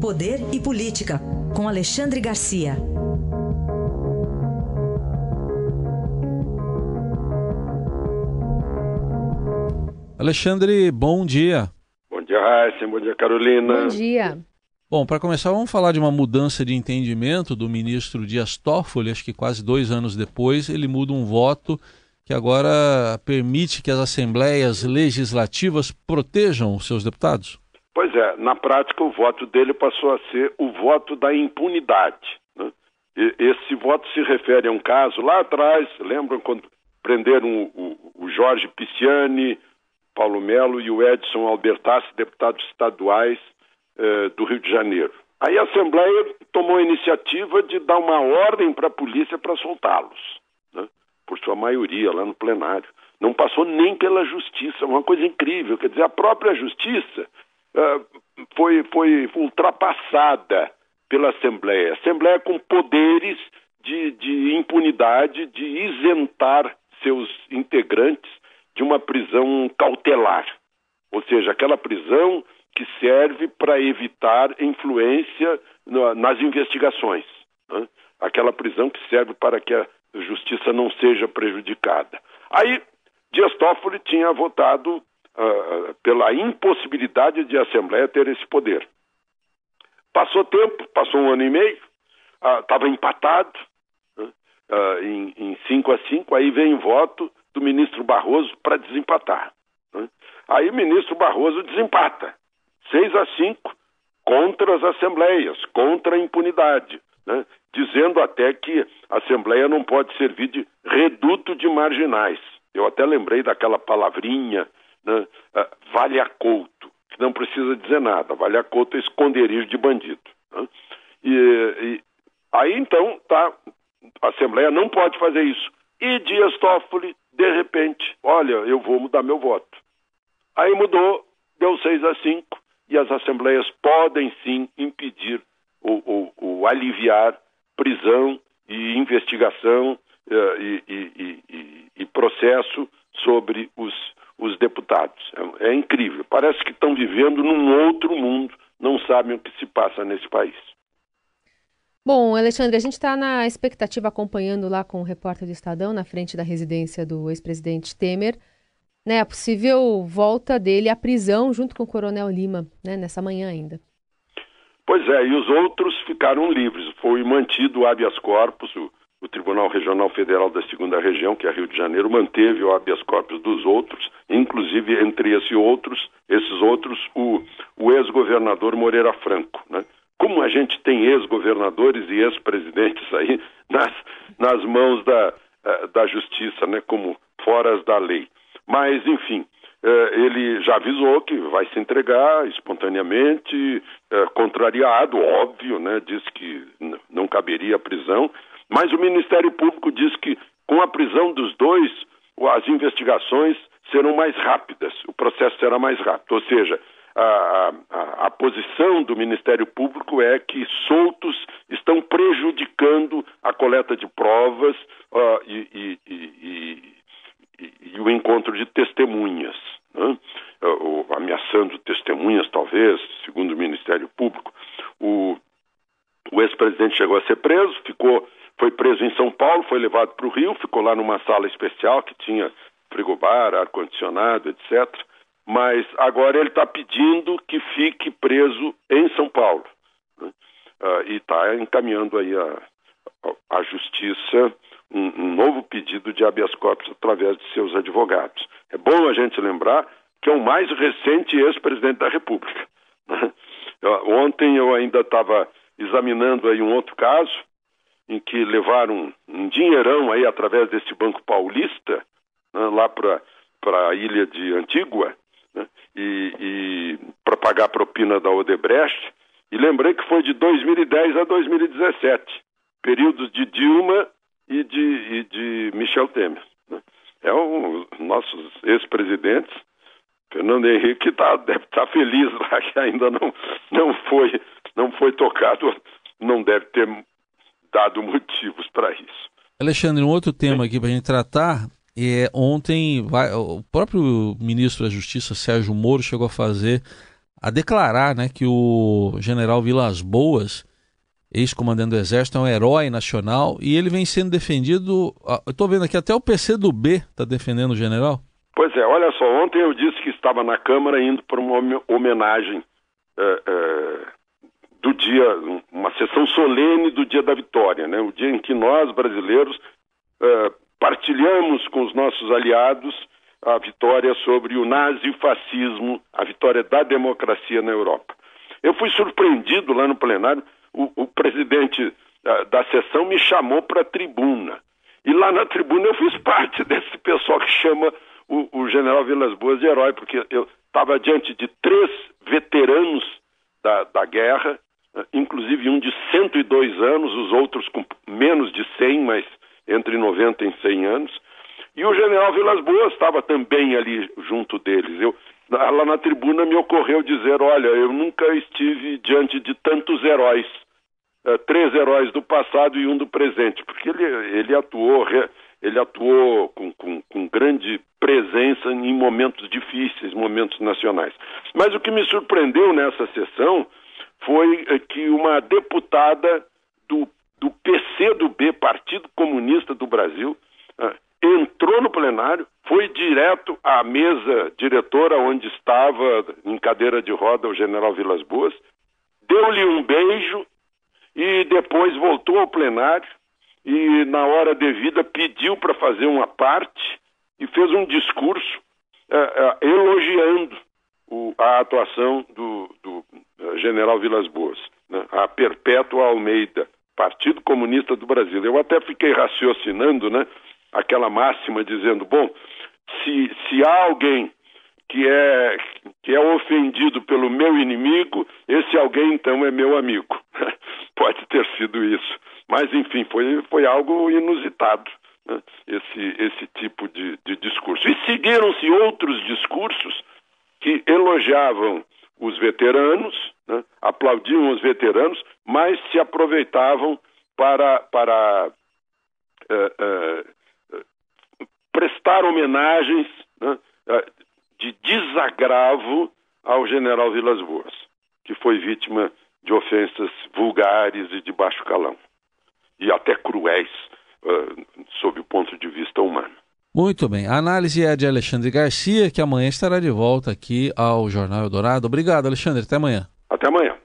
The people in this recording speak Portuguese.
Poder e Política, com Alexandre Garcia. Alexandre, bom dia. Bom dia, Raíssa. Bom dia, Carolina. Bom dia. Bom, para começar, vamos falar de uma mudança de entendimento do ministro Dias Toffoli. Acho que quase dois anos depois, ele muda um voto que agora permite que as assembleias legislativas protejam os seus deputados. Pois é, na prática o voto dele passou a ser o voto da impunidade. Né? esse voto se refere a um caso lá atrás, lembram quando prenderam o, o, o Jorge Pisciani, Paulo Melo e o Edson Albertassi, deputados estaduais eh, do Rio de Janeiro. Aí a Assembleia tomou a iniciativa de dar uma ordem para a polícia para soltá-los, né? por sua maioria lá no plenário. Não passou nem pela justiça, uma coisa incrível. Quer dizer, a própria justiça foi, foi ultrapassada pela Assembleia. Assembleia com poderes de, de impunidade, de isentar seus integrantes de uma prisão cautelar. Ou seja, aquela prisão que serve para evitar influência nas investigações. Né? Aquela prisão que serve para que a justiça não seja prejudicada. Aí, Dias Toffoli tinha votado pela impossibilidade de a Assembleia ter esse poder. Passou tempo, passou um ano e meio, estava uh, empatado uh, em 5 a 5, aí vem voto do ministro Barroso para desempatar. Né? Aí o ministro Barroso desempata, 6 a 5, contra as assembleias, contra a impunidade, né? dizendo até que a Assembleia não pode servir de reduto de marginais. Eu até lembrei daquela palavrinha né, uh, vale a couto, que não precisa dizer nada, vale a couto é esconderijo de bandido. Né? E, e, aí então tá, a Assembleia não pode fazer isso. E Dias Toffoli, de repente, olha, eu vou mudar meu voto. Aí mudou, deu 6 a 5, e as assembleias podem sim impedir ou, ou, ou aliviar prisão e investigação uh, e, e, e, e, processo sobre os os deputados. É, é incrível. Parece que estão vivendo num outro mundo, não sabem o que se passa nesse país. Bom, Alexandre, a gente está na expectativa acompanhando lá com o repórter do Estadão, na frente da residência do ex-presidente Temer, né, a possível volta dele à prisão junto com o Coronel Lima, né, nessa manhã ainda. Pois é, e os outros ficaram livres. Foi mantido o habeas corpus, o, o Tribunal Regional Federal da Segunda Região, que é Rio de Janeiro, manteve o habeas corpus dos outros, inclusive entre esses outros, esses outros, o, o ex-governador Moreira Franco. Né? Como a gente tem ex-governadores e ex-presidentes aí nas, nas mãos da, eh, da justiça, né? como foras da lei. Mas, enfim, eh, ele já avisou que vai se entregar espontaneamente, eh, contrariado, óbvio, né? diz que não caberia prisão, mas o Ministério Público diz que com a prisão dos dois, as investigações serão mais rápidas, o processo será mais rápido. Ou seja, a, a, a, posição do Ministério Público é que soltos estão prejudicando a coleta de provas uh, e, e, e, e, o encontro de testemunhas, né? ameaçando testemunhas, talvez, segundo o Ministério Público. O, o ex-presidente chegou a ser preso, ficou preso em São Paulo, foi levado para o Rio, ficou lá numa sala especial que tinha frigobar, ar-condicionado, etc. Mas agora ele está pedindo que fique preso em São Paulo. Né? Uh, e está encaminhando aí a, a, justiça um, um, novo pedido de habeas corpus através de seus advogados. É bom a gente lembrar que é o mais recente ex-presidente da República. Né? Ontem eu ainda estava examinando aí um outro caso em que levaram um dinheirão aí através desse Banco Paulista né, lá para a ilha de Antígua né, e, e para pagar a propina da Odebrecht. E lembrei que foi de 2010 a 2017, períodos de Dilma e de, e de Michel Temer. Né. É um, nossos ex-presidentes, Fernando Henrique tá, deve estar tá feliz lá que ainda não, não, foi, não foi tocado, não deve ter dado motivos para isso. Alexandre, um outro tema aqui para a gente tratar é ontem vai, o próprio ministro da Justiça Sérgio Moro chegou a fazer a declarar né, que o general Vilas Boas, ex-comandante do Exército, é um herói nacional e ele vem sendo defendido. Estou vendo aqui até o PC do está defendendo o general. Pois é, olha só, ontem eu disse que estava na Câmara indo para uma homenagem é, é, do dia, uma sessão solene do dia da vitória, né? o dia em que nós, brasileiros, é, partilhamos com os nossos aliados a vitória sobre o nazifascismo, a vitória da democracia na Europa. Eu fui surpreendido lá no plenário, o, o presidente da, da sessão me chamou para a tribuna. E lá na tribuna eu fiz parte desse pessoal que chama o, o general Vilas Boas de herói, porque eu estava diante de três veteranos da, da guerra, inclusive um de 102 anos, os outros com menos de 100, mas entre 90 e 100 anos. E o general Vilas Boas estava também ali junto deles. Eu, lá na tribuna me ocorreu dizer: olha, eu nunca estive diante de tantos heróis. Uh, três heróis do passado e um do presente, porque ele, ele atuou, ele atuou com, com, com grande presença em momentos difíceis, momentos nacionais. Mas o que me surpreendeu nessa sessão foi que uma deputada do, do PCdoB, Partido Comunista do Brasil, uh, entrou no plenário, foi direto à mesa diretora onde estava em cadeira de roda o general Vilas Boas, deu-lhe um beijo e depois voltou ao plenário e na hora devida pediu para fazer uma parte e fez um discurso uh, uh, elogiando o, a atuação do, do general Vilas Boas, né, a Perpétua Almeida, Partido Comunista do Brasil. Eu até fiquei raciocinando, né? aquela máxima dizendo, bom, se, se há alguém que é, que é ofendido pelo meu inimigo, esse alguém então é meu amigo. Pode ter sido isso. Mas, enfim, foi, foi algo inusitado, né? esse, esse tipo de, de discurso. E seguiram-se outros discursos que elogiavam os veteranos, né? aplaudiam os veteranos, mas se aproveitavam para, para uh, uh, prestar homenagens né, é, de desagravo ao general Vilas Boas, que foi vítima de ofensas vulgares e de baixo calão, e até cruéis sob o ponto de vista humano. Muito bem. A análise é de Alexandre Garcia, que amanhã estará de volta aqui ao Jornal Eldorado. Obrigado, Alexandre. Até amanhã. Até amanhã.